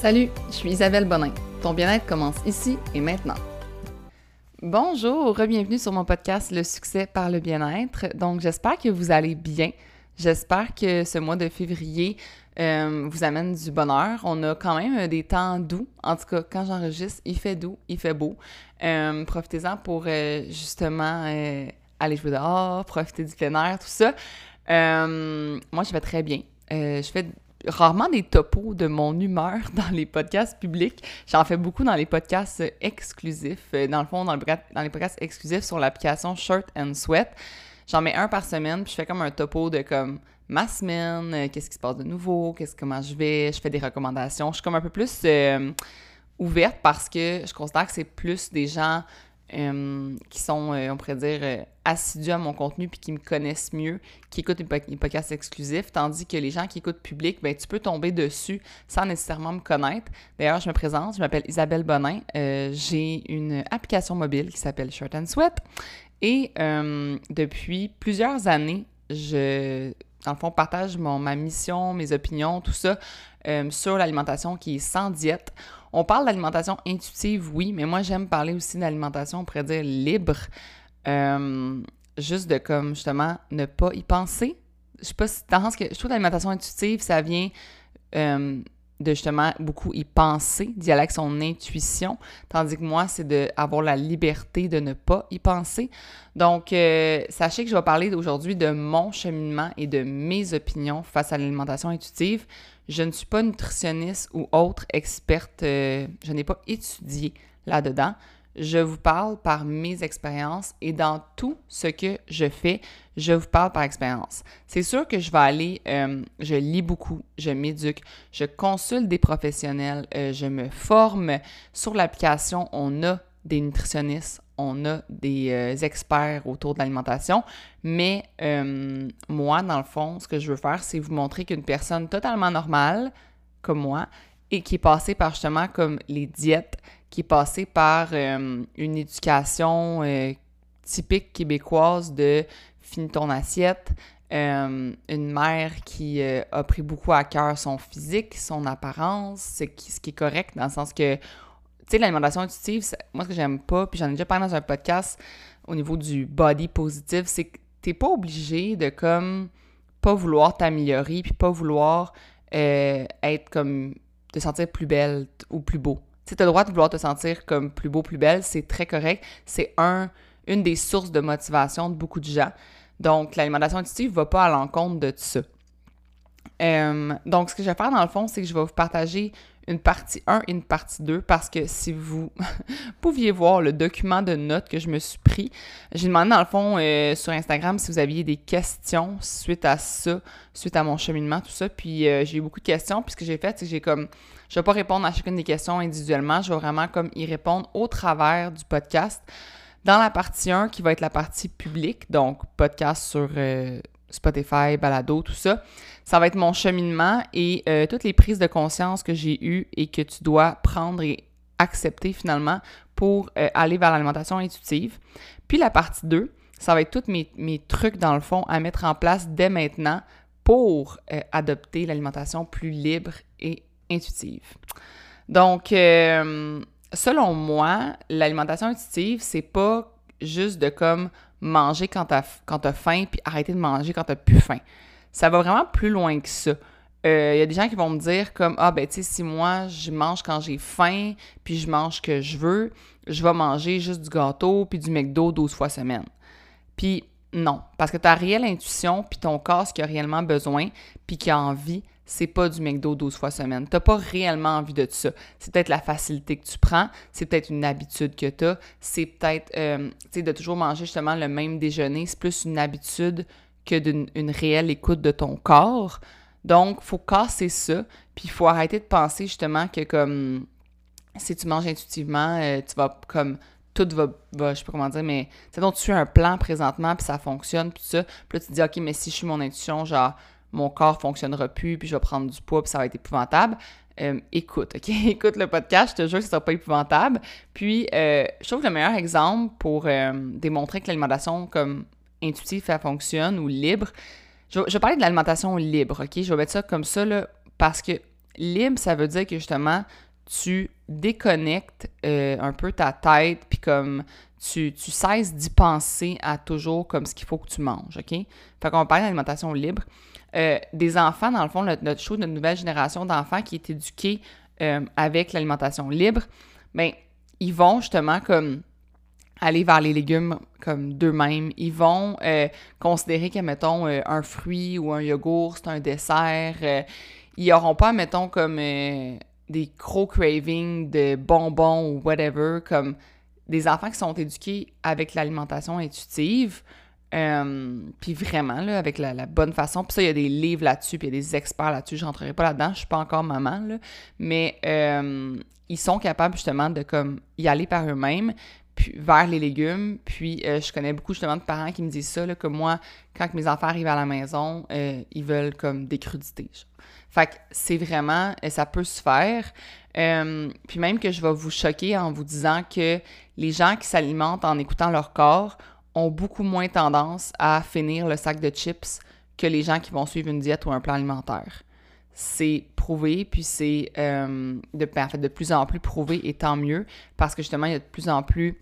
Salut, je suis Isabelle Bonin. Ton bien-être commence ici et maintenant. Bonjour, bienvenue sur mon podcast Le succès par le bien-être. Donc, j'espère que vous allez bien. J'espère que ce mois de février euh, vous amène du bonheur. On a quand même des temps doux. En tout cas, quand j'enregistre, il fait doux, il fait beau. Euh, profitez-en pour euh, justement aller jouer dehors, profiter du plein air, tout ça. moi, je vais très bien. je fais rarement des topos de mon humeur dans les podcasts publics. J'en fais beaucoup dans les podcasts exclusifs. Dans le fond, dans, dans les podcasts exclusifs sur l'application Shirt and Sweat. J'en mets un par semaine, puis je fais comme un topo de comme ma semaine, euh, qu'est-ce qui se passe de nouveau, qu'est-ce comment je vais, je fais des recommandations. Je suis comme un peu plus euh, ouverte parce que je considère que c'est plus des gens euh, qui sont, on pourrait dire, assidus à mon contenu puis qui me connaissent mieux, qui écoutent les podcasts exclusifs, tandis que les gens qui écoutent public, ben tu peux tomber dessus sans nécessairement me connaître. D'ailleurs, je me présente, je m'appelle Isabelle Bonin, j'ai une application mobile qui s'appelle Shirt and Sweat et euh, depuis plusieurs années, je, dans le fond, partage mon, ma mission, mes opinions, tout ça euh, sur l'alimentation qui est sans diète. On parle d'alimentation intuitive, oui, mais moi, j'aime parler aussi d'alimentation, on pourrait dire libre. Euh, juste de comme, justement, ne pas y penser. Je sais pas si, que je trouve l'alimentation intuitive, ça vient de justement beaucoup y penser, d'y aller avec son intuition, tandis que moi, c'est d'avoir la liberté de ne pas y penser. Donc, euh, sachez que je vais parler aujourd'hui de mon cheminement et de mes opinions face à l'alimentation intuitive. Je ne suis pas nutritionniste ou autre experte, euh, je n'ai pas étudié là-dedans. Je vous parle par mes expériences et dans tout ce que je fais, je vous parle par expérience. C'est sûr que je vais aller, euh, je lis beaucoup, je m'éduque, je consulte des professionnels, euh, je me forme. Sur l'application, on a des nutritionnistes, on a des euh, experts autour de l'alimentation, mais moi, dans le fond, ce que je veux faire, c'est vous montrer qu'une personne totalement normale, comme moi, et qui est passée par justement comme les diètes, qui est passé par euh, une éducation euh, typique québécoise de finis ton assiette, euh, une mère qui a pris beaucoup à cœur son physique, son apparence, ce qui est correct dans le sens que, tu sais, l'alimentation intuitive, moi ce que j'aime pas, puis j'en ai déjà parlé dans un podcast au niveau du body positive, c'est que t'es pas obligé de comme pas vouloir t'améliorer puis pas vouloir être comme te sentir plus belle ou plus beau tu as le droit de vouloir te sentir comme plus beau, plus belle, c'est très correct. C'est un, une des sources de motivation de beaucoup de gens. Donc, l'alimentation intuitive ne va pas à l'encontre de ça. Euh, donc, ce que je vais faire dans le fond, c'est que je vais vous partager une partie 1 et une partie 2 parce que si vous pouviez voir le document de notes que je me suis pris, j'ai demandé dans le fond euh, sur Instagram si vous aviez des questions suite à ça, suite à mon cheminement, tout ça. Puis euh, j'ai eu beaucoup de questions. Puis ce que j'ai fait, c'est que j'ai comme. Je vais pas répondre à chacune des questions individuellement. Je vais vraiment comme y répondre au travers du podcast. Dans la partie 1, qui va être la partie publique, donc podcast sur euh, Spotify, Balado, tout ça, ça va être mon cheminement et euh, toutes les prises de conscience que j'ai eues et que tu dois prendre et accepter finalement pour euh, aller vers l'alimentation intuitive. Puis la partie 2, ça va être tous mes, trucs dans le fond à mettre en place dès maintenant pour euh, adopter l'alimentation plus libre et intuitive. Donc, selon moi, l'alimentation intuitive, c'est pas juste de comme manger quand t'as quand faim puis arrêter de manger quand t'as plus faim ça va vraiment plus loin que ça. Il euh, y a des gens qui vont me dire comme Ah, ben, tu sais, si moi, je mange quand j'ai faim, puis je mange ce que je veux, je vais manger juste du gâteau puis du McDo 12 fois semaine. Puis non, parce que ta réelle intuition, puis ton corps, ce qu'il a réellement besoin, puis qui a envie, c'est pas du McDo 12 fois semaine. T'as pas réellement envie de ça. C'est peut-être la facilité que tu prends, c'est peut-être une habitude que tu as, c'est peut-être, euh, de toujours manger justement le même déjeuner, c'est plus une habitude que d'une réelle écoute de ton corps. Donc, faut casser ça, puis il faut arrêter de penser justement que comme si tu manges intuitivement, euh, tu vas comme tout va, va, je sais pas comment dire, mais c'est donc tu fais un plan présentement, puis ça fonctionne, puis ça. Puis tu te dis, OK, mais si je suis mon intuition, genre, mon corps fonctionnera plus, puis je vais prendre du poids, puis ça va être épouvantable. Euh, écoute, OK? écoute le podcast, je te jure que ce sera pas épouvantable. Puis, euh, je trouve que le meilleur exemple pour démontrer que l'alimentation, comme intuitif, ça fonctionne, ou libre. Je, vais parler de l'alimentation libre, OK? Je vais mettre ça comme ça, là, parce que libre, ça veut dire que justement, tu déconnectes euh, un peu ta tête, puis comme tu, tu cesses d'y penser à toujours comme ce qu'il faut que tu manges, OK? Fait qu'on parle d'alimentation libre. Euh, des enfants, dans le fond, notre, notre show, notre nouvelle génération d'enfants qui est éduquée euh, avec l'alimentation libre, bien, ils vont justement comme aller vers les légumes comme d'eux-mêmes. Ils vont considérer que, mettons, un fruit ou un yogourt, c'est un dessert. ils n'auront pas, mettons, comme des gros cravings de bonbons ou whatever, comme des enfants qui sont éduqués avec l'alimentation intuitive, euh, puis vraiment, là, avec la, bonne façon. Puis ça, il y a des livres là-dessus, puis il y a des experts là-dessus. Je rentrerai pas là-dedans, je suis pas encore maman, là. Mais euh, ils sont capables, justement, de, comme, y aller par eux-mêmes, vers les légumes. Puis euh, je connais beaucoup, justement, de parents qui me disent ça, que moi, quand mes enfants arrivent à la maison, ils veulent, comme, des crudités, fait que c'est vraiment, et ça peut se faire. Euh, puis même que je vais vous choquer en vous disant que les gens qui s'alimentent en écoutant leur corps ont beaucoup moins tendance à finir le sac de chips que les gens qui vont suivre une diète ou un plan alimentaire. C'est prouvé, puis c'est euh, de, en fait, de plus en plus prouvé, et tant mieux, parce que justement, il y a de plus en plus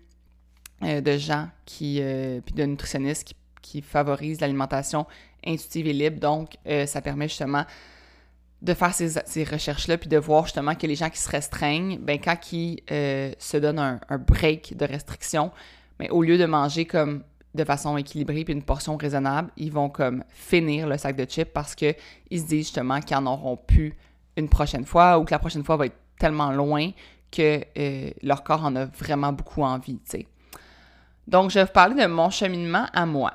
euh, de gens qui, puis de nutritionnistes qui, qui favorisent l'alimentation intuitive et libre. Donc, ça permet justement de faire ces, recherches-là, puis de voir justement que les gens qui se restreignent, ben quand ils euh, se donnent un, break de restriction, ben, au lieu de manger comme de façon équilibrée puis une portion raisonnable, ils vont comme finir le sac de chips parce qu'ils se disent justement qu'ils en auront plus une prochaine fois ou que la prochaine fois va être tellement loin que euh, leur corps en a vraiment beaucoup envie, tu sais. Donc, je vais vous parler de mon cheminement à moi.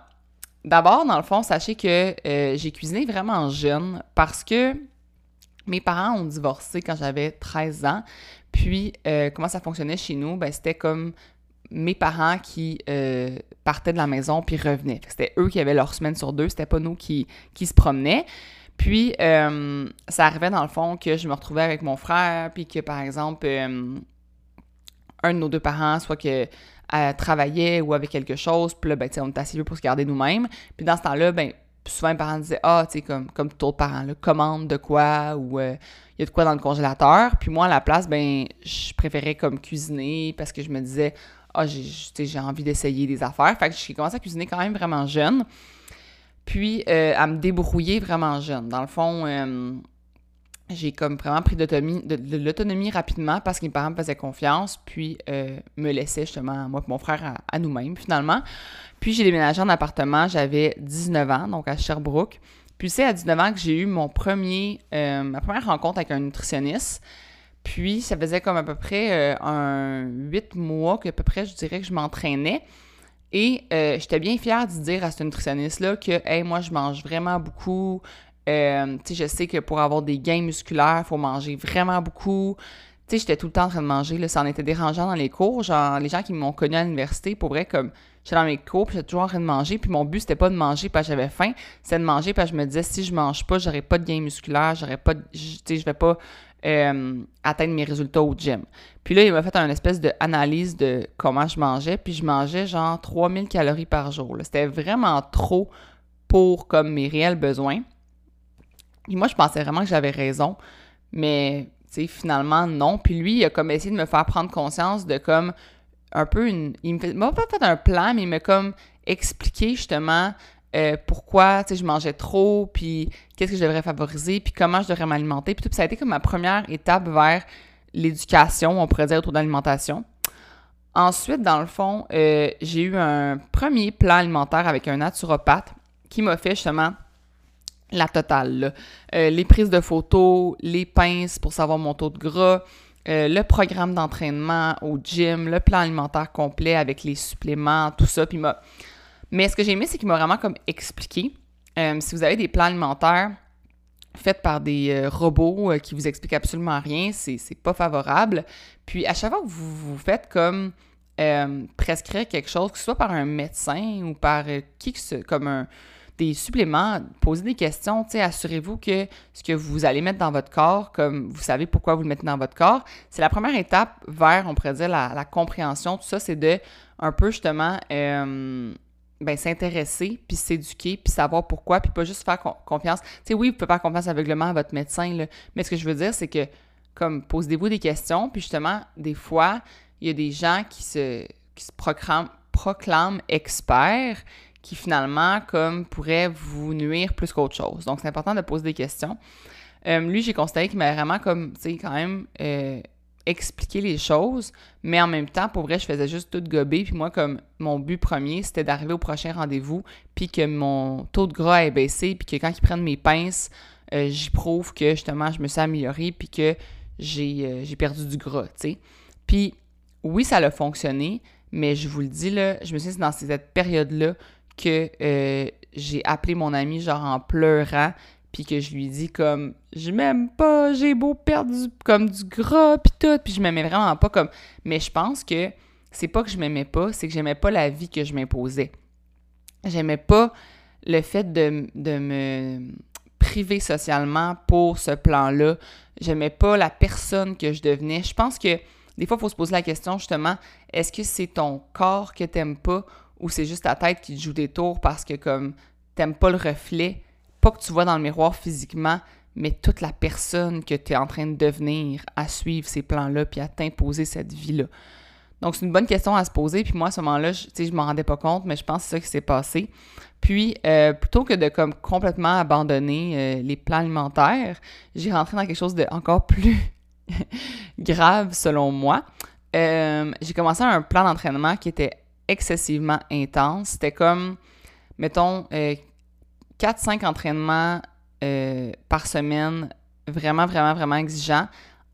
D'abord, dans le fond, sachez que euh, j'ai cuisiné vraiment jeune parce que mes parents ont divorcé quand j'avais 13 ans. Puis, euh, comment ça fonctionnait chez nous? Ben, c'était comme mes parents qui euh, partaient de la maison puis revenaient. C'était eux qui avaient leur semaine sur deux, c'était pas nous qui, qui se promenaient. Puis, ça arrivait dans le fond que je me retrouvais avec mon frère, puis que par exemple, un de nos deux parents, soit que travaillait ou avait quelque chose, puis là, ben, on était assez vieux pour se garder nous-mêmes. Puis dans ce temps-là, ben, souvent, les parents disaient Ah, tu sais, comme, comme tout autre parent, là, commande de quoi ou il euh, y a de quoi dans le congélateur. Puis moi, à la place, ben, je préférais comme cuisiner parce que je me disais Ah, j'ai envie d'essayer des affaires. Fait que j'ai commencé à cuisiner quand même vraiment jeune. Puis euh, à me débrouiller vraiment jeune. Dans le fond, euh, j'ai comme vraiment pris de, l'autonomie rapidement parce que mes parents me faisaient confiance, puis euh, me laissaient justement, moi et mon frère, à, nous-mêmes finalement. Puis j'ai déménagé en appartement, j'avais 19 ans, donc à Sherbrooke. Puis c'est à 19 ans que j'ai eu mon premier, euh, ma première rencontre avec un nutritionniste. Puis ça faisait comme à peu près euh, un 8 mois que à peu près je dirais que je m'entraînais. Et j'étais bien fière de dire à ce nutritionniste-là que, hey, moi, je mange vraiment beaucoup, euh, je sais que pour avoir des gains musculaires, il faut manger vraiment beaucoup. J'étais tout le temps en train de manger, là, ça en était dérangeant dans les cours. Genre, les gens qui m'ont connu à l'université, pour vrai, comme j'étais dans mes cours, puis j'étais toujours en train de manger, puis mon but, c'était pas de manger parce que j'avais faim, c'était de manger parce que je me disais, si je mange pas, j'aurai pas de gains musculaires, j'aurais pas, je vais pas euh, atteindre mes résultats au gym. Puis là, il m'a fait une espèce d'analyse de comment je mangeais, puis je mangeais genre 3000 calories par jour. C'était vraiment trop pour comme mes réels besoins. Et moi, je pensais vraiment que j'avais raison, mais finalement, non. Puis lui, il a comme essayé de me faire prendre conscience de comme un peu une. Il m'a pas fait un plan, mais il m'a comme expliqué justement euh, pourquoi je mangeais trop, puis qu'est-ce que je devrais favoriser, puis comment je devrais m'alimenter. Puis tout, ça a été comme ma première étape vers l'éducation, on pourrait dire, autour de l'alimentation. Ensuite, dans le fond, euh, j'ai eu un premier plan alimentaire avec un naturopathe qui m'a fait justement la totale. Euh, les prises de photos, les pinces pour savoir mon taux de gras, euh, le programme d'entraînement au gym, le plan alimentaire complet avec les suppléments, tout ça. Puis Mais ce que j'ai aimé, c'est qu'il m'a vraiment comme expliqué. Euh, si vous avez des plans alimentaires faits par des robots qui vous expliquent absolument rien, c'est pas favorable. Puis à chaque fois que vous vous faites comme prescrire quelque chose, que ce soit par un médecin ou par qui que ce, comme un des suppléments, posez des questions, assurez-vous que ce que vous allez mettre dans votre corps, comme vous savez pourquoi vous le mettez dans votre corps, c'est la première étape vers, on pourrait dire, la, compréhension. Tout ça, c'est de un peu justement, euh, ben, s'intéresser, puis s'éduquer, puis savoir pourquoi, puis pas juste faire confiance. Oui, vous pouvez faire confiance aveuglement à votre médecin, mais ce que je veux dire, c'est que, comme, posez-vous des questions, puis justement, des fois, il y a des gens qui se, proclament experts, qui finalement, comme, pourraient vous nuire plus qu'autre chose. Donc, c'est important de poser des questions. Euh, lui, j'ai constaté qu'il m'a vraiment, comme, tu sais, quand même... Euh, expliquer les choses, mais en même temps, pour vrai, je faisais juste tout gober. Puis moi, comme mon but premier, c'était d'arriver au prochain rendez-vous, puis que mon taux de gras ait baissé, puis que quand ils prennent mes pinces, euh, j'y prouve que justement, je me suis améliorée, puis que j'ai perdu du gras, tu sais. Puis oui, ça a fonctionné, mais je vous le dis, là, je me suis dit dans cette période-là que euh, j'ai appelé mon ami, genre en pleurant, puis que je lui dis comme je m'aime pas, j'ai beau perdre comme du gras puis tout, puis je m'aimais vraiment pas comme mais je pense que c'est pas que je m'aimais pas, c'est que j'aimais pas la vie que je m'imposais. J'aimais pas le fait de, de, me priver socialement pour ce plan-là. J'aimais pas la personne que je devenais. Je pense que des fois, il faut se poser la question justement, est-ce que c'est ton corps que t'aimes pas ou c'est juste ta tête qui te joue des tours parce que comme t'aimes pas le reflet pas que tu vois dans le miroir physiquement, mais toute la personne que tu es en train de devenir à suivre ces plans-là puis à t'imposer cette vie-là. Donc, c'est une bonne question à se poser. Puis moi, à ce moment-là, je ne m'en rendais pas compte, mais je pense que c'est ça qui s'est passé. Puis, euh, plutôt que de comme complètement abandonner euh, les plans alimentaires, j'ai rentré dans quelque chose de encore plus grave, selon moi. Euh, j'ai commencé un plan d'entraînement qui était excessivement intense. C'était comme, mettons, 4-5 entraînements euh, par semaine, vraiment, vraiment, vraiment exigeants,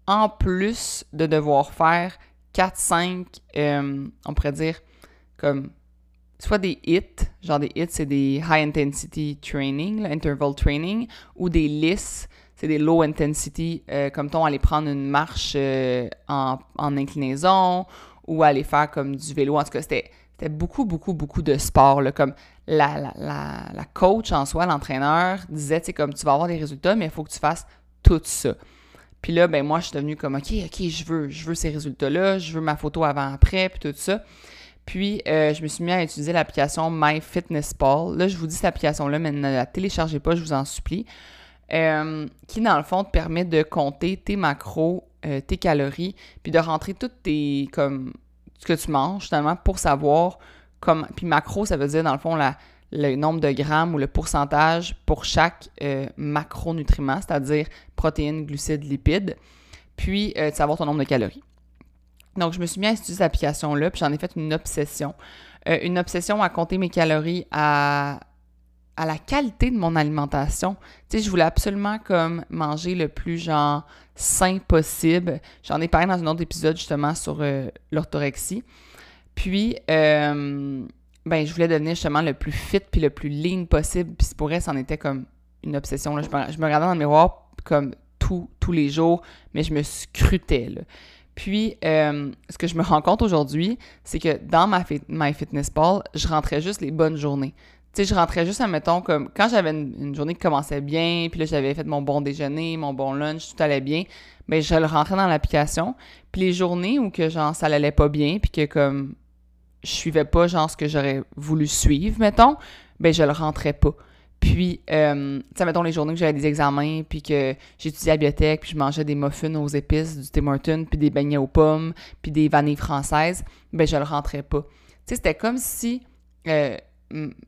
en plus de devoir faire 4-5, euh, on pourrait dire, comme soit des hits, genre des hits, c'est des high intensity training, interval training, ou des lists, c'est des low intensity, euh, comme ton aller prendre une marche en, inclinaison, ou aller faire comme du vélo. En tout cas, c'était beaucoup, beaucoup, beaucoup de sport. Comme la, la, la, coach en soi, l'entraîneur, disait, tu comme tu vas avoir des résultats, mais il faut que tu fasses tout ça. Puis là, ben moi, je suis devenue comme, OK, OK, je veux, je veux ces résultats-là, je veux ma photo avant-après, puis tout ça. Puis, euh, je me suis mis à utiliser l'application MyFitnessPal. Là, je vous dis cette application-là, mais ne la téléchargez pas, je vous en supplie. Euh, qui, dans le fond, te permet de compter tes macros, euh, tes calories, puis de rentrer toutes tes, comme, ce que tu manges, finalement, pour savoir comme. Puis macro, ça veut dire, dans le fond, le nombre de grammes ou le pourcentage pour chaque euh, macronutriment, c'est-à-dire protéines, glucides, lipides, puis euh, de savoir ton nombre de calories. Donc, je me suis mis à utiliser cette application-là, puis j'en ai fait une obsession. Euh, une obsession à compter mes calories, à à la qualité de mon alimentation. Tu je voulais absolument comme manger le plus genre sain possible. J'en ai parlé dans un autre épisode justement sur euh, l'orthorexie. Puis, euh, ben, je voulais devenir justement le plus fit puis le plus lean possible. Puis pour elle, c'en était comme une obsession. Je, me, regardais dans le miroir comme tous les jours, mais je me scrutais. Puis, euh, ce que je me rends compte aujourd'hui, c'est que dans ma My Fitness Ball, je rentrais juste les bonnes journées. Sais, je rentrais juste, admettons, comme quand j'avais une, journée qui commençait bien, puis là, j'avais fait mon bon déjeuner, mon bon lunch, tout allait bien, mais ben, je le rentrais dans l'application. Puis les journées où que, genre, ça allait pas bien, puis que, comme, je suivais pas, genre, ce que j'aurais voulu suivre, mettons, ben, je le rentrais pas. Puis, euh, tu sais, mettons, les journées que j'avais des examens, puis que j'étudiais à la bibliothèque, puis je mangeais des muffins aux épices, du Tim Hortons, puis des beignets aux pommes, puis des vanilles françaises, ben, je le rentrais pas. Tu sais, c'était comme si... Euh,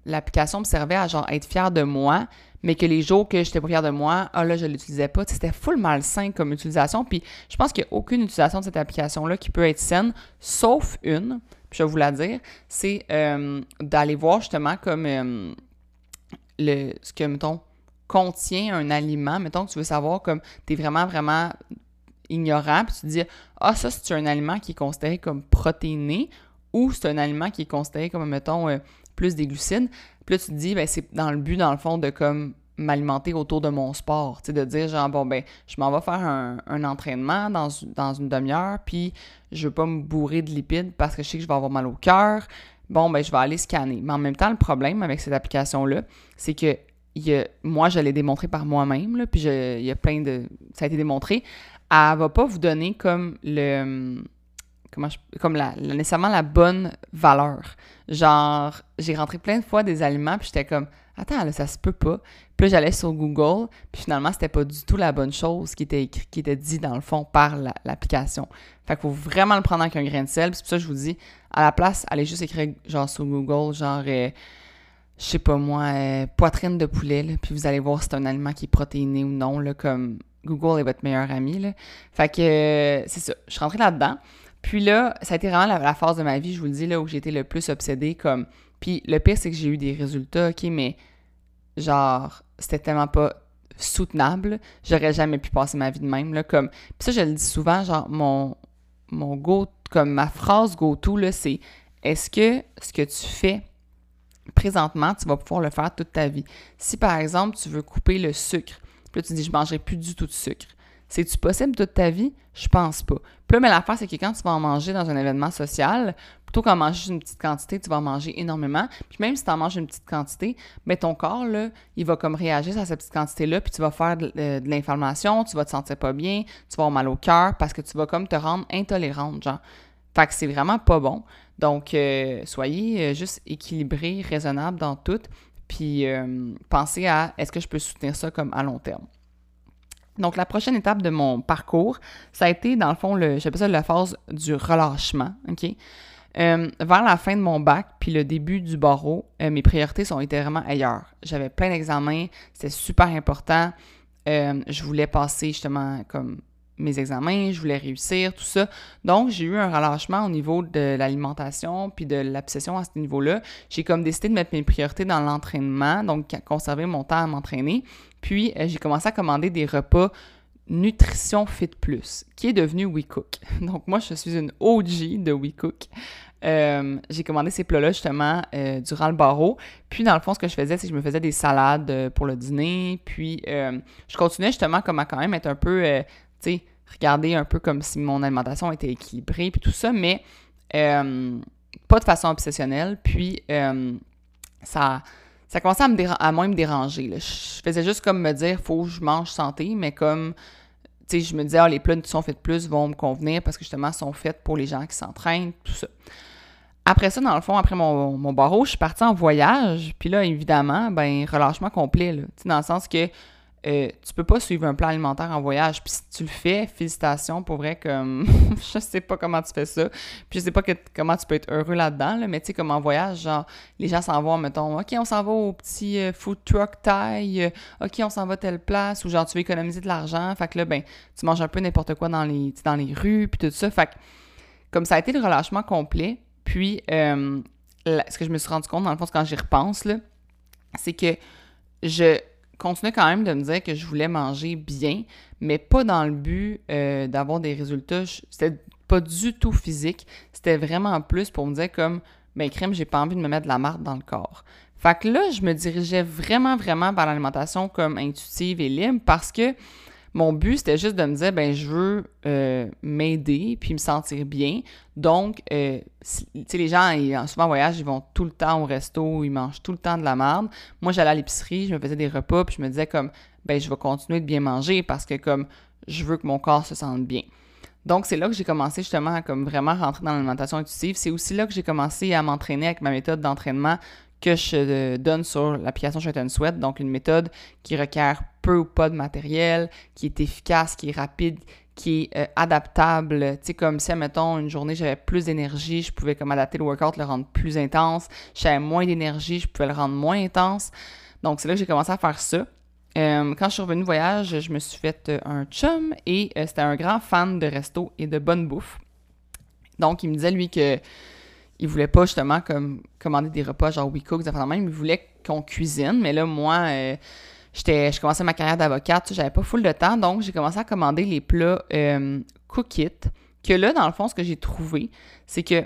l'application me servait à genre être fière de moi, mais que les jours que j'étais pas fière de moi, ah là, je l'utilisais pas. C'était full malsain comme utilisation. Puis je pense qu'il n'y a aucune utilisation de cette application-là qui peut être saine, sauf une, puis je vais vous la dire, c'est euh, d'aller voir justement comme euh, le, ce que, mettons, contient un aliment. Mettons que tu veux savoir comme tu es vraiment, vraiment ignorant, puis tu te dis, ah, ça, c'est un aliment qui est considéré comme protéiné ou c'est un aliment qui est considéré comme, mettons, euh, plus des glucides. Puis là, tu te dis, ben, c'est dans le but, dans le fond, de comme m'alimenter autour de mon sport. De dire, genre, bon, ben, je m'en vais faire un, entraînement dans, une demi-heure, puis je veux pas me bourrer de lipides parce que je sais que je vais avoir mal au cœur. Bon, ben, je vais aller scanner. Mais en même temps, le problème avec cette application-là, c'est que a, moi, je l'ai démontré par moi-même, puis il y a plein de... Ça a été démontré. Elle va pas vous donner comme le comme la, nécessairement la bonne valeur. Genre, j'ai rentré plein de fois des aliments, puis j'étais comme, attends, là, ça se peut pas. Puis j'allais sur Google, puis finalement, c'était pas du tout la bonne chose qui était dit dans le fond par l'application. fait qu'il faut vraiment le prendre avec un grain de sel. C'est pour ça que je vous dis, à la place, allez juste écrire genre sur Google, genre, euh, je sais pas moi, euh, poitrine de poulet, puis vous allez voir si c'est un aliment qui est protéiné ou non, comme Google est votre meilleur ami. Fait que euh, c'est ça, je suis rentrée là-dedans. Puis là, ça a été vraiment la, phase de ma vie, je vous le dis, là, où j'étais le plus obsédée. Comme... Puis le pire, c'est que j'ai eu des résultats, OK, mais genre, c'était tellement pas soutenable. J'aurais jamais pu passer ma vie de même. Là, comme... Puis ça, je le dis souvent, genre, mon, mon go, comme ma phrase go-to, là, c'est est-ce que ce que tu fais présentement, tu vas pouvoir le faire toute ta vie? Si par exemple, tu veux couper le sucre, puis là, tu dis, je mangerai plus du tout de sucre. C'est-tu possible toute ta vie? Je pense pas. Puis là, mais l'affaire, c'est que quand tu vas en manger dans un événement social, plutôt qu'en manger une petite quantité, tu vas en manger énormément. Puis même si tu en manges une petite quantité, mais ton corps, là, il va comme réagir à cette petite quantité-là, puis tu vas faire de, euh, l'inflammation, tu vas te sentir pas bien, tu vas avoir mal au cœur parce que tu vas comme te rendre intolérante, genre. Fait que c'est vraiment pas bon. Donc, euh, soyez euh, juste équilibré, raisonnable dans tout, puis pensez à est-ce que je peux soutenir ça comme à long terme? Donc, la prochaine étape de mon parcours, ça a été, dans le fond, le, j'appelle ça la phase du relâchement, OK? Euh, vers la fin de mon bac, puis le début du barreau, euh, mes priorités sont été vraiment ailleurs. J'avais plein d'examens, c'était super important. Euh, je voulais passer justement comme mes examens, je voulais réussir, tout ça. Donc, j'ai eu un relâchement au niveau de l'alimentation puis de l'obsession à ce niveau-là. J'ai comme décidé de mettre mes priorités dans l'entraînement, donc conserver mon temps à m'entraîner. Puis, euh, j'ai commencé à commander des repas Nutrition Fit Plus, qui est devenu WeCook. Donc, moi, je suis une OG de WeCook. Euh, j'ai commandé ces plats-là justement euh, durant le barreau. Puis dans le fond, ce que je faisais, c'est que je me faisais des salades pour le dîner. Puis je continuais justement comme à quand même être un peu, tu sais, regarder un peu comme si mon alimentation était équilibrée, puis tout ça, mais euh, pas de façon obsessionnelle. Puis euh, ça, ça commençait à, me à moins me déranger. Je faisais juste comme me dire, faut que je mange santé, mais comme, tu sais, je me disais, ah, les plats qui sont faits plus vont me convenir parce que justement, sont faits pour les gens qui s'entraînent, tout ça. Après ça, dans le fond, après mon, mon barreau, je suis partie en voyage. Puis là, évidemment, ben relâchement complet, là. Dans le sens que euh, tu peux pas suivre un plan alimentaire en voyage. Puis si tu le fais, félicitations, pour vrai, comme je sais pas comment tu fais ça. Puis je sais pas comment tu peux être heureux là-dedans, mais tu sais, comme en voyage, genre, les gens s'en vont, mettons, OK, on s'en va au petit euh, food truck taille, euh, OK, on s'en va à telle place, ou genre, tu veux économiser de l'argent, fait que là, ben, tu manges un peu n'importe quoi dans les, dans les rues, puis tout ça. Fait que, comme ça a été le relâchement complet, puis ce que je me suis rendu compte, dans le fond, quand j'y repense, là, c'est que je continuais quand même de me dire que je voulais manger bien, mais pas dans le but euh, d'avoir des résultats. C'était pas du tout physique. C'était vraiment plus pour me dire comme, ben crème, j'ai pas envie de me mettre de la marde dans le corps. Fait que là, je me dirigeais vraiment, vraiment vers l'alimentation comme intuitive et libre parce que mon but, c'était juste de me dire, ben je veux euh, m'aider puis me sentir bien. Donc, euh, tu sais, les gens, ils, souvent en voyage, ils vont tout le temps au resto, ils mangent tout le temps de la merde. Moi, j'allais à l'épicerie, je me faisais des repas, puis je me disais comme, ben je vais continuer de bien manger parce que comme je veux que mon corps se sente bien. Donc, c'est là que j'ai commencé justement à comme vraiment rentrer dans l'alimentation intuitive. C'est aussi là que j'ai commencé à m'entraîner avec ma méthode d'entraînement que je euh, donne sur l'application Shut Sweat. Donc, une méthode qui requiert peu ou pas de matériel, qui est efficace, qui est rapide, qui est euh, adaptable. Tu sais, comme si, mettons, une journée, j'avais plus d'énergie, je pouvais comme adapter le workout, le rendre plus intense. J'avais moins d'énergie, je pouvais le rendre moins intense. Donc, c'est là que j'ai commencé à faire ça. Euh, quand je suis revenue voyage, je me suis fait un chum et c'était un grand fan de resto et de bonne bouffe. Donc, il me disait, lui, que il voulait pas justement comme commander des repas genre We Cook, même. Il voulait qu'on cuisine. Mais là, moi, euh, j'étais, je commençais ma carrière d'avocate, j'avais pas full de temps, donc j'ai commencé à commander les plats euh, Cook It. Que là, dans le fond, ce que j'ai trouvé, c'est que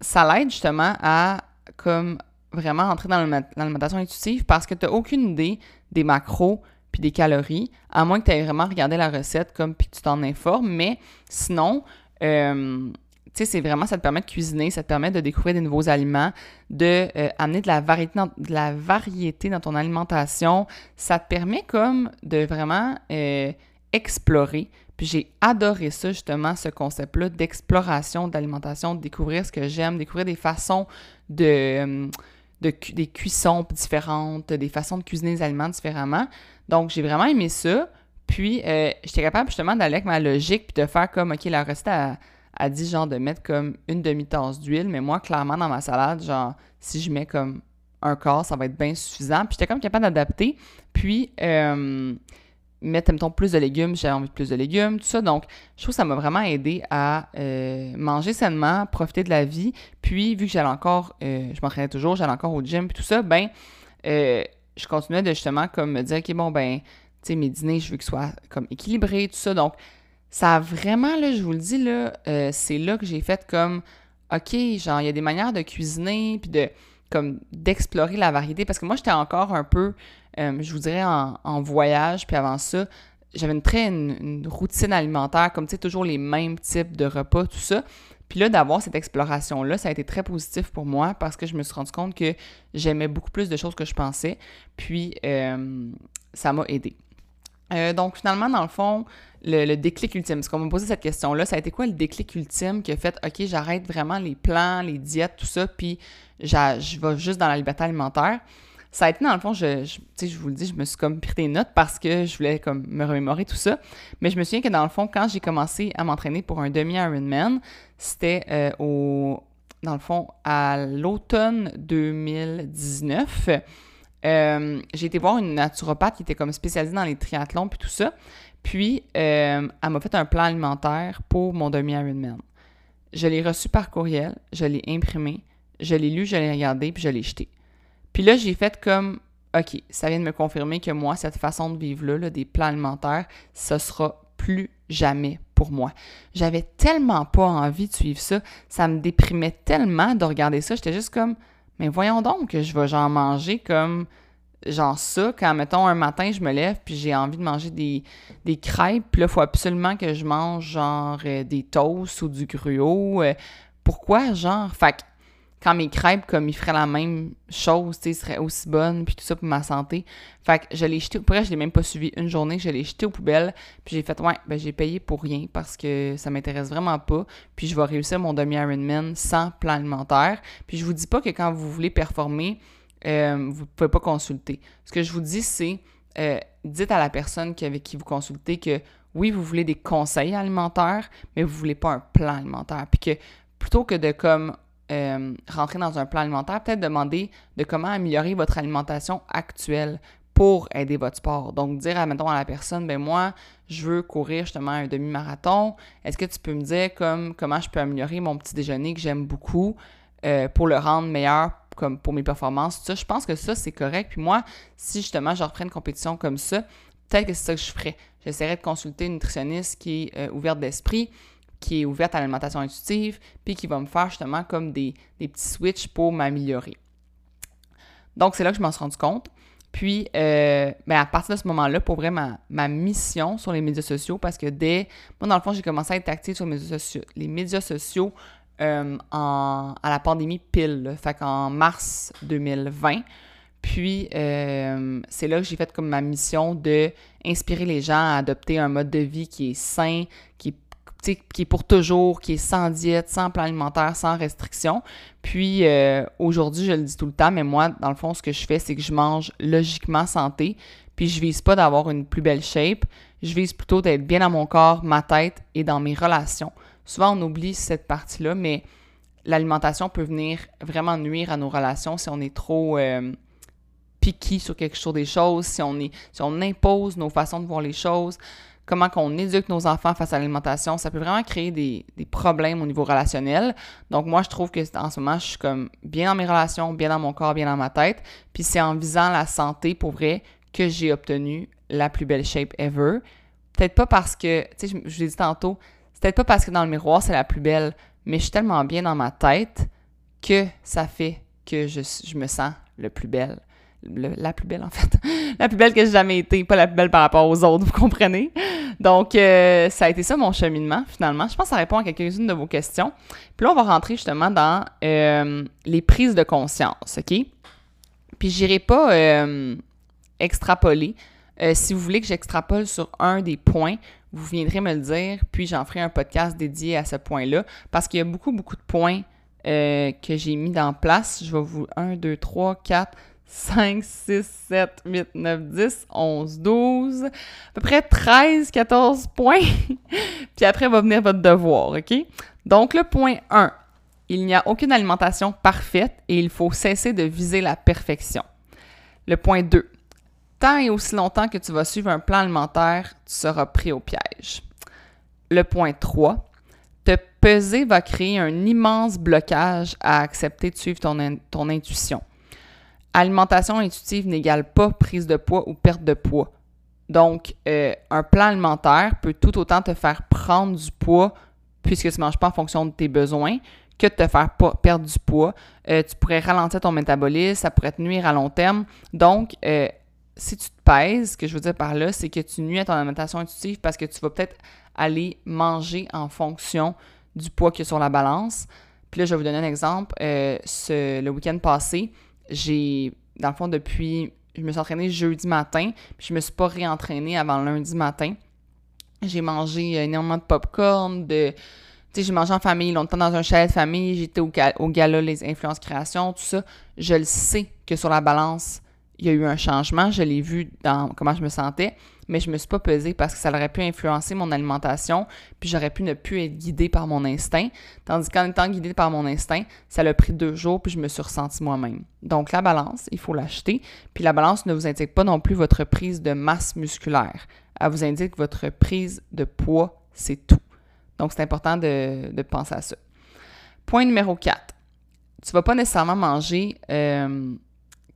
ça l'aide justement à comme vraiment entrer dans l'alimentation intuitive parce que tu n'as aucune idée des macros puis des calories, à moins que tu aies vraiment regardé la recette comme puis que tu t'en informes. Mais sinon, euh, tu sais, c'est vraiment, ça te permet de cuisiner, ça te permet de découvrir des nouveaux aliments, de euh, amener de la, variété dans, de la variété dans ton alimentation. Ça te permet comme de vraiment euh, explorer Puis j'ai adoré ça, justement, ce concept-là d'exploration d'alimentation, de découvrir ce que j'aime, découvrir des façons de, de, des cuissons différentes, des façons de cuisiner les aliments différemment. Donc, j'ai vraiment aimé ça. Puis, euh, j'étais capable justement d'aller avec ma logique puis de faire comme, OK, la recette a, a dit genre de mettre comme une demi-tasse d'huile, mais moi, clairement, dans ma salade, genre, si je mets comme un quart, ça va être bien suffisant. Puis, j'étais comme capable d'adapter. Puis, euh, mettre, mettons, plus de légumes, j'avais envie de plus de légumes, tout ça. Donc, je trouve que ça m'a vraiment aidé à euh, manger sainement, profiter de la vie. Puis, vu que j'allais encore, euh, je m'entraînais toujours, j'allais encore au gym, puis tout ça, ben, je continuais de justement comme me dire, OK, bon, ben, tu sais, mes dîners, je veux qu'ils soient comme équilibrés, tout ça. Donc, ça a vraiment, là, je vous le dis, là, c'est là que j'ai fait comme, OK, genre, il y a des manières de cuisiner, puis de, comme, d'explorer la variété. Parce que moi, j'étais encore un peu euh, je vous dirais en, voyage, puis avant ça, j'avais une très une, routine alimentaire, comme tu sais, toujours les mêmes types de repas, tout ça. Puis là, d'avoir cette exploration-là, ça a été très positif pour moi parce que je me suis rendu compte que j'aimais beaucoup plus de choses que je pensais. Puis, euh, ça m'a aidé. Euh, donc, finalement, dans le fond, le, déclic ultime, parce qu'on m'a posé cette question-là, ça a été quoi le déclic ultime qui a fait, OK, j'arrête vraiment les plans, les diètes, tout ça, puis je vais juste dans la liberté alimentaire? ça a été dans le fond, je, je, je vous le dis, je me suis comme pris des notes parce que je voulais comme me remémorer tout ça. Mais je me souviens que dans le fond, quand j'ai commencé à m'entraîner pour un demi-Ironman, c'était euh, au, dans le fond, à l'automne 2019. Euh, j'ai été voir une naturopathe qui était comme spécialisée dans les triathlons puis tout ça. Puis, euh, elle m'a fait un plan alimentaire pour mon demi-Ironman. Je l'ai reçu par courriel, je l'ai imprimé, je l'ai lu, je l'ai regardé, puis je l'ai jeté. Puis là, j'ai fait comme, OK, ça vient de me confirmer que moi, cette façon de vivre-là, des plans alimentaires, ce sera plus jamais pour moi. J'avais tellement pas envie de suivre ça. Ça me déprimait tellement de regarder ça. J'étais juste comme, mais voyons donc que je vais genre manger comme genre ça, quand, mettons, un matin, je me lève, puis j'ai envie de manger des, des crêpes, puis là, faut absolument que je mange, genre, euh, des toasts ou du gruau. Euh, pourquoi, genre? Quand mes crêpes, comme ils feraient la même chose, tu sais, seraient aussi bonnes, puis tout ça pour ma santé. Fait que je l'ai jeté, pour je l'ai même pas suivi une journée, je l'ai jeté aux poubelles, puis j'ai fait, ouais, ben j'ai payé pour rien parce que ça m'intéresse vraiment pas, puis je vais réussir mon demi-Ironman sans plan alimentaire. Puis je vous dis pas que quand vous voulez performer, euh, vous pouvez pas consulter. Ce que je vous dis, c'est, euh, dites à la personne avec qui vous consultez que oui, vous voulez des conseils alimentaires, mais vous voulez pas un plan alimentaire. Puis que plutôt que de comme euh, rentrer dans un plan alimentaire, peut-être demander de comment améliorer votre alimentation actuelle pour aider votre sport. Donc, dire, admettons, à la personne, ben moi, je veux courir justement un demi-marathon. Est-ce que tu peux me dire comme, comment je peux améliorer mon petit déjeuner que j'aime beaucoup euh, pour le rendre meilleur pour mes performances, je pense que ça, c'est correct. Puis moi, si justement je reprends une compétition comme ça, peut-être que c'est ça que je ferais. J'essaierais de consulter une nutritionniste qui est euh, ouverte d'esprit, qui est ouverte à l'alimentation intuitive, puis qui va me faire justement comme des, petits switches pour m'améliorer. Donc, c'est là que je m'en suis rendu compte. Puis, euh, ben, à partir de ce moment-là, pour vrai, ma, mission sur les médias sociaux, parce que dès. Moi, dans le fond, j'ai commencé à être active sur les médias sociaux, les médias sociaux euh, en, à la pandémie pile, fait qu'en mars 2020. Puis, euh, c'est là que j'ai fait comme ma mission de inspirer les gens à adopter un mode de vie qui est sain, qui est qui est pour toujours, qui est sans diète, sans plan alimentaire, sans restriction. Puis euh, aujourd'hui, je le dis tout le temps, mais moi, dans le fond, ce que je fais, c'est que je mange logiquement santé. Puis je vise pas d'avoir une plus belle shape. Je vise plutôt d'être bien dans mon corps, ma tête et dans mes relations. Souvent, on oublie cette partie-là, mais l'alimentation peut venir vraiment nuire à nos relations si on est trop euh, piqué sur quelque chose des choses, si on, est, si on impose nos façons de voir les choses comment qu'on éduque nos enfants face à l'alimentation, ça peut vraiment créer des, problèmes au niveau relationnel. Donc moi, je trouve que en ce moment, je suis comme bien dans mes relations, bien dans mon corps, bien dans ma tête. Puis c'est en visant la santé, pour vrai, que j'ai obtenu la plus belle shape ever. Peut-être pas parce que, tu sais, je, je l'ai dit tantôt, c'est peut-être pas parce que dans le miroir, c'est la plus belle, mais je suis tellement bien dans ma tête que ça fait que je, je me sens le plus belle la plus belle en fait. la plus belle que j'ai jamais été, pas la plus belle par rapport aux autres, vous comprenez? Donc, euh, ça a été ça mon cheminement finalement. Je pense que ça répond à quelques-unes de vos questions. Puis là, on va rentrer justement dans euh, les prises de conscience, OK? Puis j'irai pas euh, extrapoler. si vous voulez que j'extrapole sur un des points, vous viendrez me le dire, puis j'en ferai un podcast dédié à ce point-là, parce qu'il y a beaucoup, beaucoup de points que j'ai mis en place. Je vais vous... 1, 2, 3, 4, 5, 6, 7, 8, 9, 10, 11, 12, à peu près 13, 14 points. puis après va venir votre devoir, OK? Donc, le point 1, il n'y a aucune alimentation parfaite et il faut cesser de viser la perfection. Le point 2, tant et aussi longtemps que tu vas suivre un plan alimentaire, tu seras pris au piège. Le point 3, te peser va créer un immense blocage à accepter de suivre ton, ton intuition. Alimentation intuitive n'égale pas prise de poids ou perte de poids. Donc, euh, un plan alimentaire peut tout autant te faire prendre du poids puisque tu ne manges pas en fonction de tes besoins que de te faire perdre du poids. Euh, tu pourrais ralentir ton métabolisme, ça pourrait te nuire à long terme. Donc, euh, si tu te pèses, ce que je veux dire par là, c'est que tu nuis à ton alimentation intuitive parce que tu vas peut-être aller manger en fonction du poids qu'il y a sur la balance. Puis là, je vais vous donner un exemple. le week-end passé, j'ai, dans le fond, depuis, je me suis entraînée jeudi matin, puis je me suis pas réentraînée avant lundi matin. J'ai mangé énormément de popcorn, de, tu sais, j'ai mangé en famille, longtemps dans un chalet de famille, j'étais au, au gala Les Influences Création, tout ça. Je le sais que sur la balance, il y a eu un changement, je l'ai vu dans comment je me sentais, mais je me suis pas pesée parce que ça aurait pu influencer mon alimentation, puis j'aurais pu ne plus être guidée par mon instinct. Tandis qu'en étant guidée par mon instinct, ça l'a pris deux jours, puis je me suis ressentie moi-même. Donc la balance, il faut l'acheter, puis la balance ne vous indique pas non plus votre prise de masse musculaire. Elle vous indique votre prise de poids, c'est tout. Donc c'est important de, penser à ça. Point numéro 4. Tu vas pas nécessairement manger euh,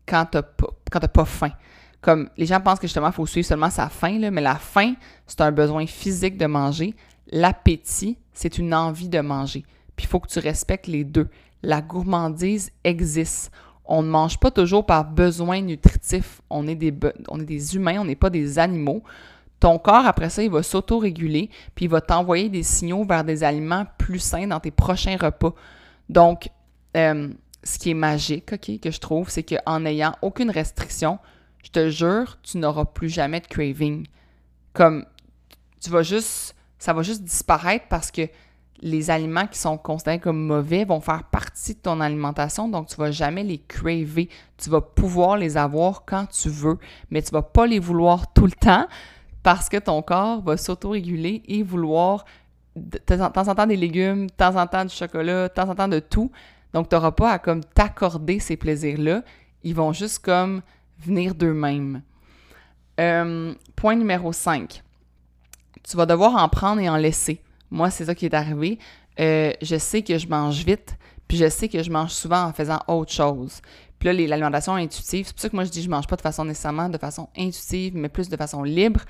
quand tu n'as pas, faim. Comme les gens pensent que justement, il faut suivre seulement sa faim, là, mais la faim, c'est un besoin physique de manger. L'appétit, c'est une envie de manger. Puis il faut que tu respectes les deux. La gourmandise existe. On ne mange pas toujours par besoin nutritif. On est des, humains, on n'est pas des animaux. Ton corps, après ça, il va s'auto-réguler, puis il va t'envoyer des signaux vers des aliments plus sains dans tes prochains repas. Donc, euh, ce qui est magique, OK, que je trouve, c'est qu'en n'ayant aucune restriction, je te jure, tu n'auras plus jamais de craving. Comme, tu vas juste, ça va juste disparaître parce que les aliments qui sont considérés comme mauvais vont faire partie de ton alimentation, donc tu vas jamais les craver. Tu vas pouvoir les avoir quand tu veux, mais tu vas pas les vouloir tout le temps parce que ton corps va s'auto-réguler et vouloir de temps en temps des légumes, de temps en temps du chocolat, de temps en temps de tout. Donc, tu n'auras pas à comme t'accorder ces plaisirs-là. Ils vont juste comme venir d'eux-mêmes. Euh, point numéro 5. Tu vas devoir en prendre et en laisser. Moi, c'est ça qui est arrivé. Euh, je sais que je mange vite, puis je sais que je mange souvent en faisant autre chose. Puis là, l'alimentation intuitive, c'est pour ça que moi je dis je mange pas de façon nécessairement de façon intuitive, mais plus de façon libre.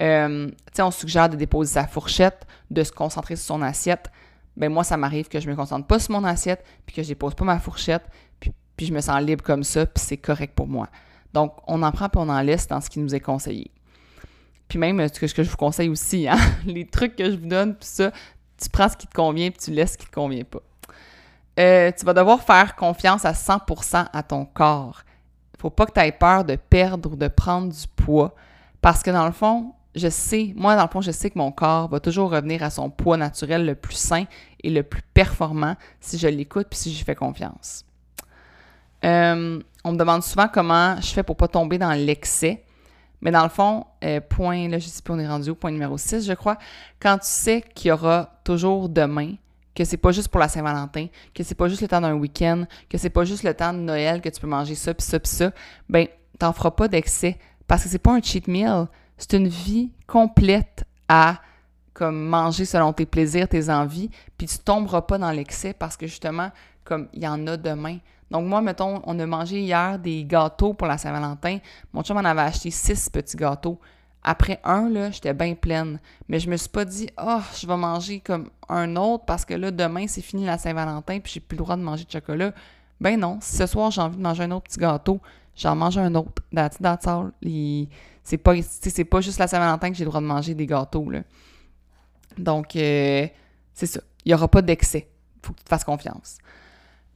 Euh, tu sais, on suggère de déposer sa fourchette, de se concentrer sur son assiette ben moi, ça m'arrive que je me concentre pas sur mon assiette, puis que je dépose pas ma fourchette, puis je me sens libre comme ça, puis c'est correct pour moi. Donc, on en prend puis on en laisse dans ce qui nous est conseillé. Puis même, ce que, ce que je vous conseille aussi, hein, les trucs que je vous donne, puis ça, tu prends ce qui te convient, puis tu laisses ce qui te convient pas. Euh, tu vas devoir faire confiance à 100% à ton corps. Faut pas que tu aies peur de perdre ou de prendre du poids, parce que dans le fond, je sais, moi dans le fond, je sais que mon corps va toujours revenir à son poids naturel le plus sain et le plus performant si je l'écoute puis si j'y fais confiance. Euh, on me demande souvent comment je fais pour pas tomber dans l'excès. Mais dans le fond, euh, point, là, je sais pas, on est rendu au point numéro 6, je crois. Quand tu sais qu'il y aura toujours demain, que c'est pas juste pour la Saint-Valentin, que c'est pas juste le temps d'un week-end, que c'est pas juste le temps de Noël que tu peux manger ça, puis ça, puis ça, ben, t'en feras pas d'excès. Parce que c'est pas un cheat meal, c'est une vie complète à comme manger selon tes plaisirs, tes envies, puis tu tomberas pas dans l'excès parce que justement, comme il y en a demain. Donc moi, mettons, on a mangé hier des gâteaux pour la Saint-Valentin. Mon chum en avait acheté six petits gâteaux. Après un, là, j'étais bien pleine. Mais je me suis pas dit, oh, je vais manger comme un autre parce que là, demain, c'est fini la Saint-Valentin puis j'ai plus le droit de manger de chocolat. Ben non, si ce soir, j'ai envie de manger un autre petit gâteau, j'en mange un autre. That's, that's all. C'est pas, c'est pas juste la Saint-Valentin que j'ai le droit de manger des gâteaux, là. Donc, euh, c'est ça. Il n'y aura pas d'excès. Faut que tu te fasses confiance.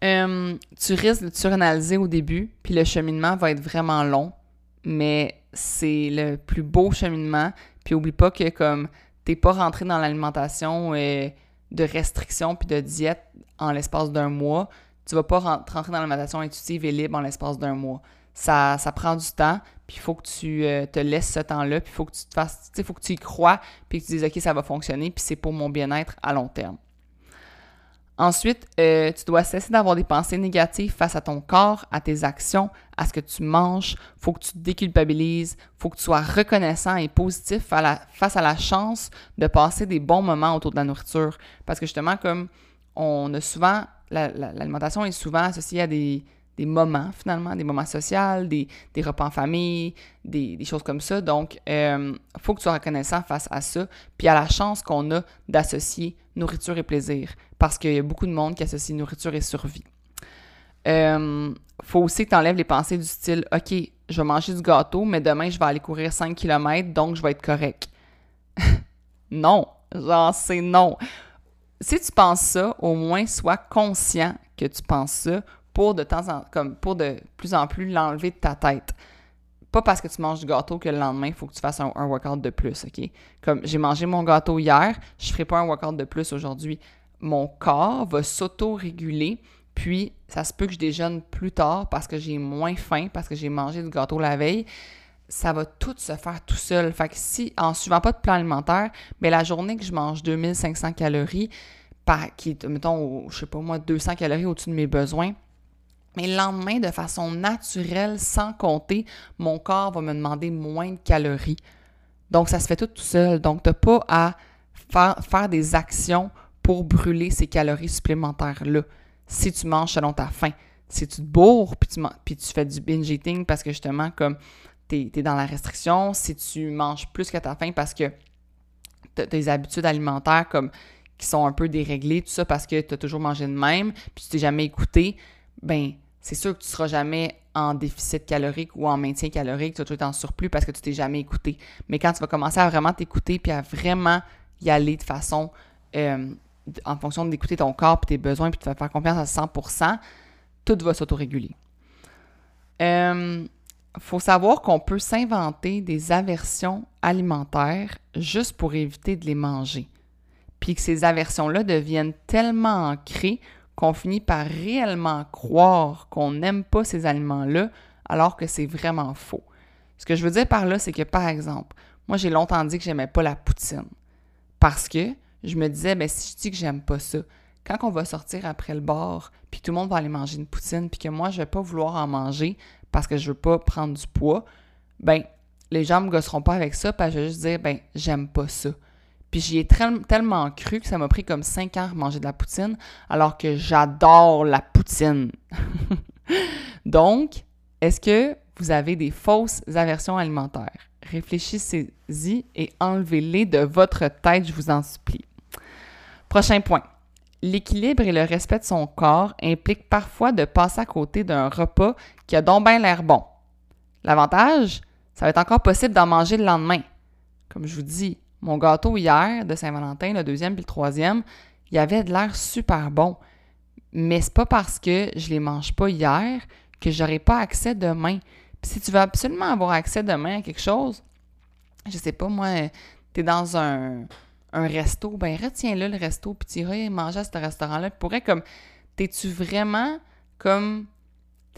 Euh, tu risques de suranalyser au début, puis le cheminement va être vraiment long, mais c'est le plus beau cheminement. Puis oublie pas que comme t'es pas rentré dans l'alimentation euh, de restriction puis de diète en l'espace d'un mois, tu vas pas rentrer dans l'alimentation intuitive et libre en l'espace d'un mois. Ça, ça prend du temps, puis il faut que tu euh, te laisses ce temps-là, puis il faut que tu te fasses, faut que tu y crois, puis que tu dises, OK, ça va fonctionner, puis c'est pour mon bien-être à long terme. Ensuite, euh, tu dois cesser d'avoir des pensées négatives face à ton corps, à tes actions, à ce que tu manges. faut que tu te déculpabilises. faut que tu sois reconnaissant et positif face à la chance de passer des bons moments autour de la nourriture. Parce que justement, comme on a souvent, l'alimentation est souvent associée à des, moments, finalement, des moments sociaux, des, repas en famille, des, choses comme ça. Donc, euh, faut que tu sois reconnaissant face à ça, puis à la chance qu'on a d'associer nourriture et plaisir, parce qu'il y a beaucoup de monde qui associe nourriture et survie. Euh, faut aussi que tu enlèves les pensées du style OK, je vais manger du gâteau, mais demain, je vais aller courir 5 km, donc je vais être correct. non, genre, c'est non. Si tu penses ça, au moins sois conscient que tu penses ça pour de temps en comme pour de plus en plus l'enlever de ta tête. Pas parce que tu manges du gâteau que le lendemain, il faut que tu fasses un, workout de plus, OK? Comme j'ai mangé mon gâteau hier, je ferai pas un workout de plus aujourd'hui. Mon corps va s'auto-réguler, puis ça se peut que je déjeune plus tard parce que j'ai moins faim, parce que j'ai mangé du gâteau la veille. Ça va tout se faire tout seul. Fait que si, en suivant pas de plan alimentaire, mais la journée que je mange 2500 calories, qui est, mettons, je sais pas moi, 200 calories au-dessus de mes besoins, mais le lendemain, de façon naturelle, sans compter, mon corps va me demander moins de calories. Donc, ça se fait tout seul. Donc, tu n'as pas à faire, des actions pour brûler ces calories supplémentaires-là. Si tu manges selon ta faim. Si tu te bourres, puis tu, fais du binge eating parce que justement, comme tu es, dans la restriction, si tu manges plus que ta faim parce que tu as des habitudes alimentaires comme qui sont un peu déréglées, tout ça parce que tu as toujours mangé de même, puis tu t'es jamais écouté, ben c'est sûr que tu ne seras jamais en déficit calorique ou en maintien calorique, tu vas toujours être en surplus parce que tu t'es jamais écouté. Mais quand tu vas commencer à vraiment t'écouter puis à vraiment y aller de façon euh, en fonction d'écouter ton corps tes besoins puis de faire confiance à 100%, tout va s'autoréguler. Il euh, faut savoir qu'on peut s'inventer des aversions alimentaires juste pour éviter de les manger. Puis que ces aversions-là deviennent tellement ancrées qu'on finit par réellement croire qu'on n'aime pas ces aliments-là alors que c'est vraiment faux. Ce que je veux dire par là, c'est que par exemple, moi j'ai longtemps dit que j'aimais pas la poutine parce que je me disais, ben si je dis que j'aime pas ça, quand on va sortir après le bar, puis tout le monde va aller manger une poutine, puis que moi je vais pas vouloir en manger parce que je veux pas prendre du poids, ben les gens me gosseront pas avec ça, parce que je vais juste dire, ben j'aime pas ça. Puis j'y ai tellement cru que ça m'a pris comme 5 ans à manger de la poutine, alors que j'adore la poutine. Donc, est-ce que vous avez des fausses aversions alimentaires? Réfléchissez-y et enlevez-les de votre tête, je vous en supplie. Prochain point. L'équilibre et le respect de son corps impliquent parfois de passer à côté d'un repas qui a donc bien l'air bon. L'avantage, ça va être encore possible d'en manger le lendemain. Comme je vous dis, mon gâteau hier de Saint-Valentin, le deuxième puis le troisième, il avait de l'air super bon. Mais c'est pas parce que je les mange pas hier que j'aurai pas accès demain. Puis si tu veux absolument avoir accès demain à quelque chose, je sais pas moi, tu es dans un, un resto, ben retiens-le le resto puis tu iras manger à ce restaurant-là. Tu pourrais comme t'es-tu vraiment comme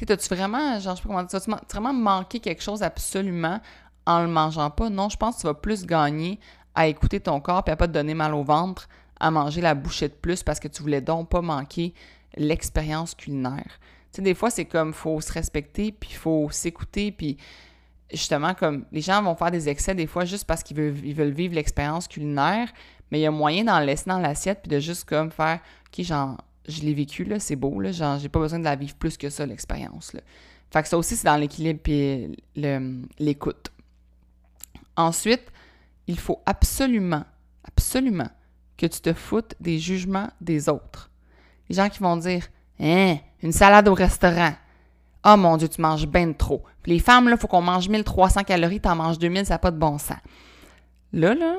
T'as-tu vraiment, genre, je sais pas comment dire ça, tu vraiment manqué quelque chose absolument en le mangeant pas? Non, je pense que tu vas plus gagner à écouter ton corps et à pas te donner mal au ventre, à manger la bouchée de plus parce que tu voulais donc pas manquer l'expérience culinaire. Tu sais, des fois, c'est comme, faut se respecter, puis faut s'écouter, puis justement, comme, les gens vont faire des excès des fois juste parce qu'ils veulent, vivre l'expérience culinaire, mais il y a moyen d'en laisser dans l'assiette, puis de juste comme faire, OK, genre, je l'ai vécu, là, c'est beau, là, genre, j'ai pas besoin de la vivre plus que ça, l'expérience, là. Fait que ça aussi, c'est dans l'équilibre puis l'écoute. Ensuite, il faut absolument, absolument que tu te foutes des jugements des autres. Les gens qui vont dire Hein, une salade au restaurant. Oh mon Dieu, tu manges bien trop. Les femmes, là, il faut qu'on mange 1300 calories, t'en manges 2000, ça n'a pas de bon sens. Là, là,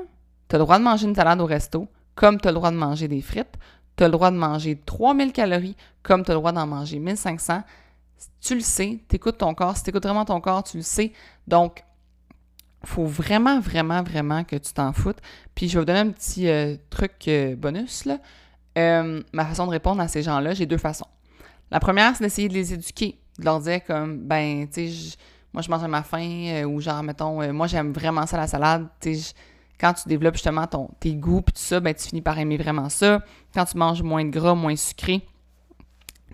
tu as le droit de manger une salade au resto, comme tu as le droit de manger des frites. Tu as le droit de manger 3000 calories, comme tu as le droit d'en manger 1500. Tu le sais, tu écoutes ton corps. Si tu écoutes vraiment ton corps, tu le sais. Donc, faut vraiment, vraiment, vraiment que tu t'en foutes. Puis je vais vous donner un petit euh, truc euh, bonus, là. Euh, ma façon de répondre à ces gens-là, j'ai deux façons. La première, c'est d'essayer de les éduquer, de leur dire comme, ben, tu sais, moi, je mange à ma faim, ou genre, mettons, moi, j'aime vraiment ça, la salade, quand tu développes justement ton, tes goûts puis tout ça, ben, tu finis par aimer vraiment ça. Quand tu manges moins de gras, moins sucré,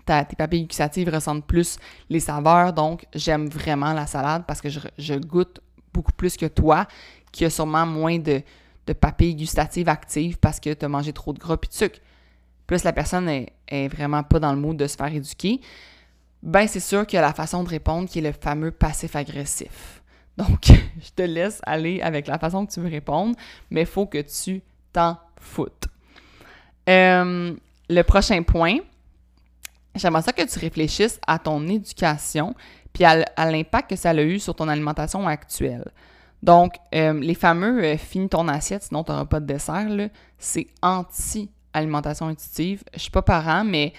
tes papilles gustatives ressentent plus les saveurs. Donc, j'aime vraiment la salade parce que je, goûte beaucoup plus que toi, qui a sûrement moins de, papilles gustatives actives parce que tu as mangé trop de gras et de sucre. Plus la personne est, vraiment pas dans le mood de se faire éduquer, ben c'est sûr qu'il y a la façon de répondre qui est le fameux passif-agressif. Donc, je te laisse aller avec la façon que tu veux répondre, mais il faut que tu t'en foutes. Euh, le prochain point, j'aimerais ça que tu réfléchisses à ton éducation puis à, l'impact que ça a eu sur ton alimentation actuelle. Donc, euh, les fameux euh, finis ton assiette, sinon tu n'auras pas de dessert, c'est anti-alimentation intuitive. Je suis pas parent, mais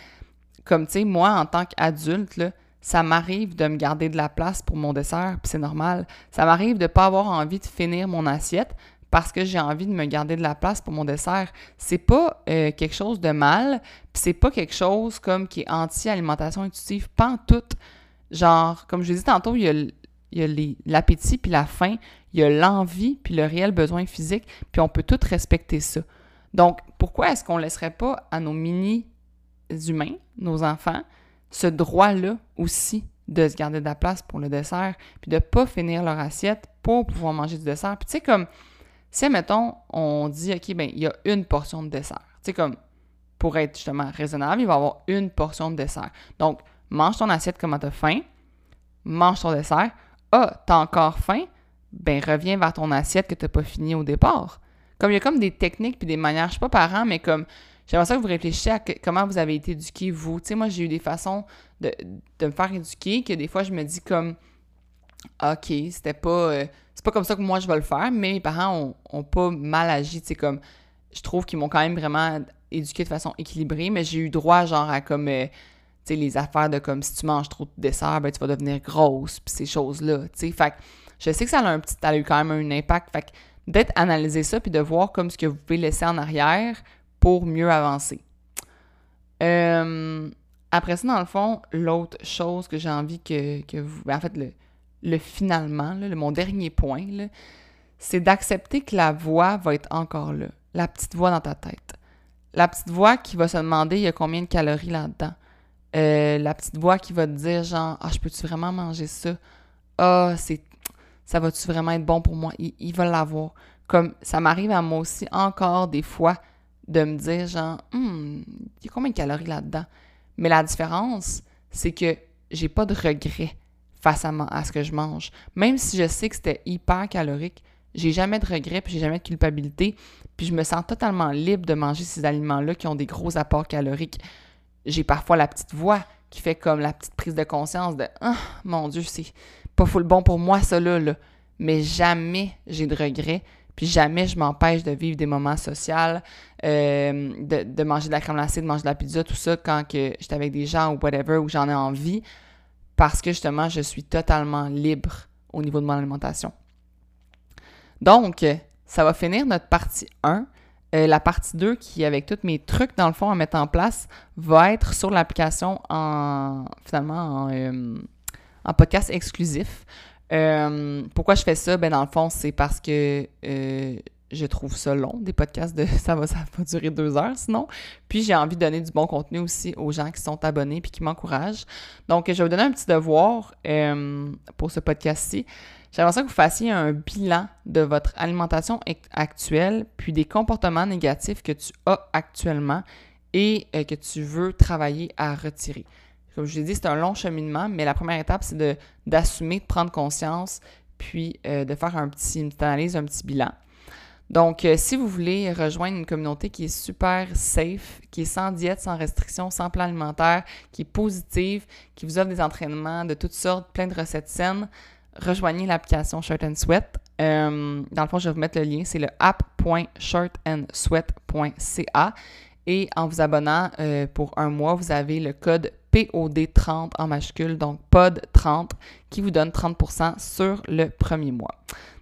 comme tu sais, moi, en tant qu'adulte, ça m'arrive de me garder de la place pour mon dessert, puis c'est normal. Ça m'arrive de ne pas avoir envie de finir mon assiette parce que j'ai envie de me garder de la place pour mon dessert. C'est pas euh, quelque chose de mal, puis c'est pas quelque chose comme qui est anti-alimentation intuitive, pas tout. Genre, comme je l'ai dit tantôt, il y a l'appétit puis la faim, il y a l'envie puis le réel besoin physique, puis on peut tout respecter ça. Donc, pourquoi est-ce qu'on laisserait pas à nos mini-humains, nos enfants, ce droit-là aussi de se garder de la place pour le dessert, puis de pas finir leur assiette pour pouvoir manger du dessert. Puis tu sais, comme, si, mettons, on dit, OK, ben il y a une portion de dessert. Tu sais, comme, pour être justement raisonnable, il va y avoir une portion de dessert. Donc, mange ton assiette comme tu as faim, mange ton dessert. Ah, t'as encore faim? Ben, reviens vers ton assiette que tu n'as pas fini au départ. Comme il y a comme des techniques puis des manières, je suis pas parent, mais comme J'aimerais ça que vous réfléchissiez à comment vous avez été éduqué, vous. Tu sais, moi, j'ai eu des façons de, me faire éduquer que des fois, je me dis comme, OK, c'était pas... Euh, c'est pas comme ça que moi, je vais le faire, mais mes parents ont, pas mal agi, tu sais, comme... Je trouve qu'ils m'ont quand même vraiment éduqué de façon équilibrée, mais j'ai eu droit, genre, à comme... Euh, tu sais, les affaires de comme, si tu manges trop de dessert, ben, tu vas devenir grosse, puis ces choses-là, tu sais. Fait je sais que ça a un petit... Ça a eu quand même un impact, fait d'être analyser ça, puis de voir comme ce que vous pouvez laisser en arrière pour mieux avancer. Euh, après ça, dans le fond, l'autre chose que j'ai envie que, vous... Ben, en fait, le, le finalement, le, mon dernier point, c'est d'accepter que la voix va être encore là. La petite voix dans ta tête. La petite voix qui va se demander il y a combien de calories là-dedans? Euh, la petite voix qui va te dire genre Ah, je peux-tu vraiment manger ça? Ah, c'est ça va-tu vraiment être bon pour moi? Il, il va l'avoir. Comme ça m'arrive à moi aussi encore des fois de me dire genre, hum, il y a combien de calories là-dedans? Mais la différence, c'est que j'ai pas de regret face à, à, ce que je mange. Même si je sais que c'était hyper calorique, j'ai jamais de regret, puis j'ai jamais de culpabilité, puis je me sens totalement libre de manger ces aliments-là qui ont des gros apports caloriques. J'ai parfois la petite voix qui fait comme la petite prise de conscience de Ah, mon Dieu, c'est pas full bon pour moi, ça là, là. Mais jamais j'ai de regret puis jamais je m'empêche de vivre des moments sociaux, euh, de, manger de la crème glacée, de manger de la pizza, tout ça quand que j'étais avec des gens ou whatever, où j'en ai envie, parce que justement, je suis totalement libre au niveau de mon alimentation. Donc, ça va finir notre partie 1. Euh, la partie 2, qui, avec tous mes trucs, dans le fond, à mettre en place, va être sur l'application en, finalement, en, euh, en podcast exclusif. Euh, pourquoi je fais ça? Ben, dans le fond, c'est parce que euh, je trouve ça long, des podcasts de ça va, ça va durer deux heures sinon. Puis j'ai envie de donner du bon contenu aussi aux gens qui sont abonnés puis qui m'encouragent. Donc, je vais vous donner un petit devoir euh, pour ce podcast-ci. J'aimerais ça que vous fassiez un bilan de votre alimentation actuelle, puis des comportements négatifs que tu as actuellement et que tu veux travailler à retirer. Comme je l'ai dit, c'est un long cheminement, mais la première étape, c'est d'assumer, de, prendre conscience, puis euh, de faire un petit, une petite analyse, un petit bilan. Donc, euh, si vous voulez rejoindre une communauté qui est super safe, qui est sans diète, sans restriction, sans plan alimentaire, qui est positive, qui vous offre des entraînements de toutes sortes, plein de recettes saines, rejoignez l'application Shirt and Sweat. Euh, dans le fond, je vais vous mettre le lien, c'est le app.shirtandsweat.ca. Et en vous abonnant pour un mois, vous avez le code POD30 en majuscule, donc POD30, qui vous donne 30% sur le premier mois.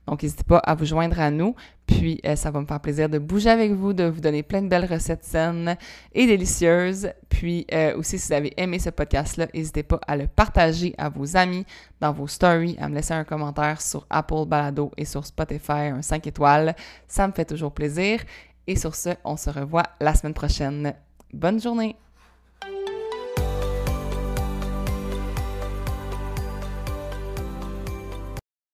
Donc, n'hésitez pas à vous joindre à nous. Puis, euh, ça va me faire plaisir de bouger avec vous, de vous donner plein de belles recettes saines et délicieuses. Puis, euh, aussi, si vous avez aimé ce podcast-là, n'hésitez pas à le partager à vos amis, dans vos stories, à me laisser un commentaire sur Apple Balado et sur Spotify, un 5 étoiles. Ça me fait toujours plaisir. Et sur ce, on se revoit la semaine prochaine. Bonne journée!